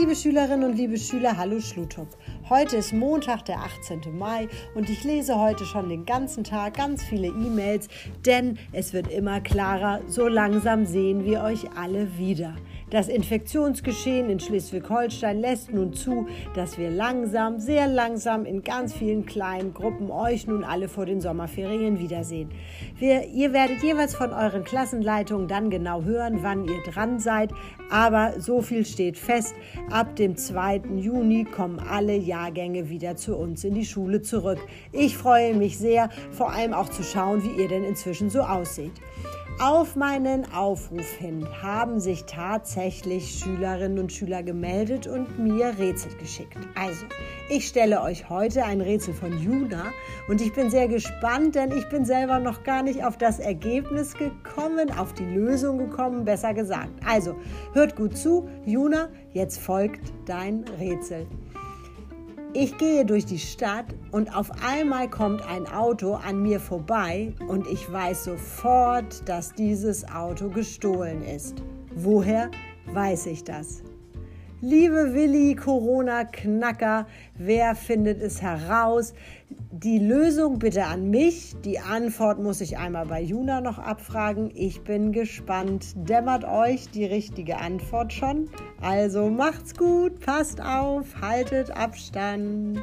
Liebe Schülerinnen und liebe Schüler, hallo Schlutup. Heute ist Montag, der 18. Mai und ich lese heute schon den ganzen Tag ganz viele E-Mails, denn es wird immer klarer, so langsam sehen wir euch alle wieder. Das Infektionsgeschehen in Schleswig-Holstein lässt nun zu, dass wir langsam, sehr langsam in ganz vielen kleinen Gruppen euch nun alle vor den Sommerferien wiedersehen. Wir, ihr werdet jeweils von euren Klassenleitungen dann genau hören, wann ihr dran seid, aber so viel steht fest, ab dem 2. Juni kommen alle Jahrgänge wieder zu uns in die Schule zurück. Ich freue mich sehr, vor allem auch zu schauen, wie ihr denn inzwischen so aussieht. Auf meinen Aufruf hin haben sich tatsächlich Schülerinnen und Schüler gemeldet und mir Rätsel geschickt. Also, ich stelle euch heute ein Rätsel von Juna und ich bin sehr gespannt, denn ich bin selber noch gar nicht auf das Ergebnis gekommen, auf die Lösung gekommen, besser gesagt. Also, hört gut zu, Juna, jetzt folgt dein Rätsel. Ich gehe durch die Stadt und auf einmal kommt ein Auto an mir vorbei und ich weiß sofort, dass dieses Auto gestohlen ist. Woher weiß ich das? Liebe Willi Corona-Knacker, wer findet es heraus? Die Lösung bitte an mich. Die Antwort muss ich einmal bei Juna noch abfragen. Ich bin gespannt. Dämmert euch die richtige Antwort schon? Also macht's gut, passt auf, haltet Abstand.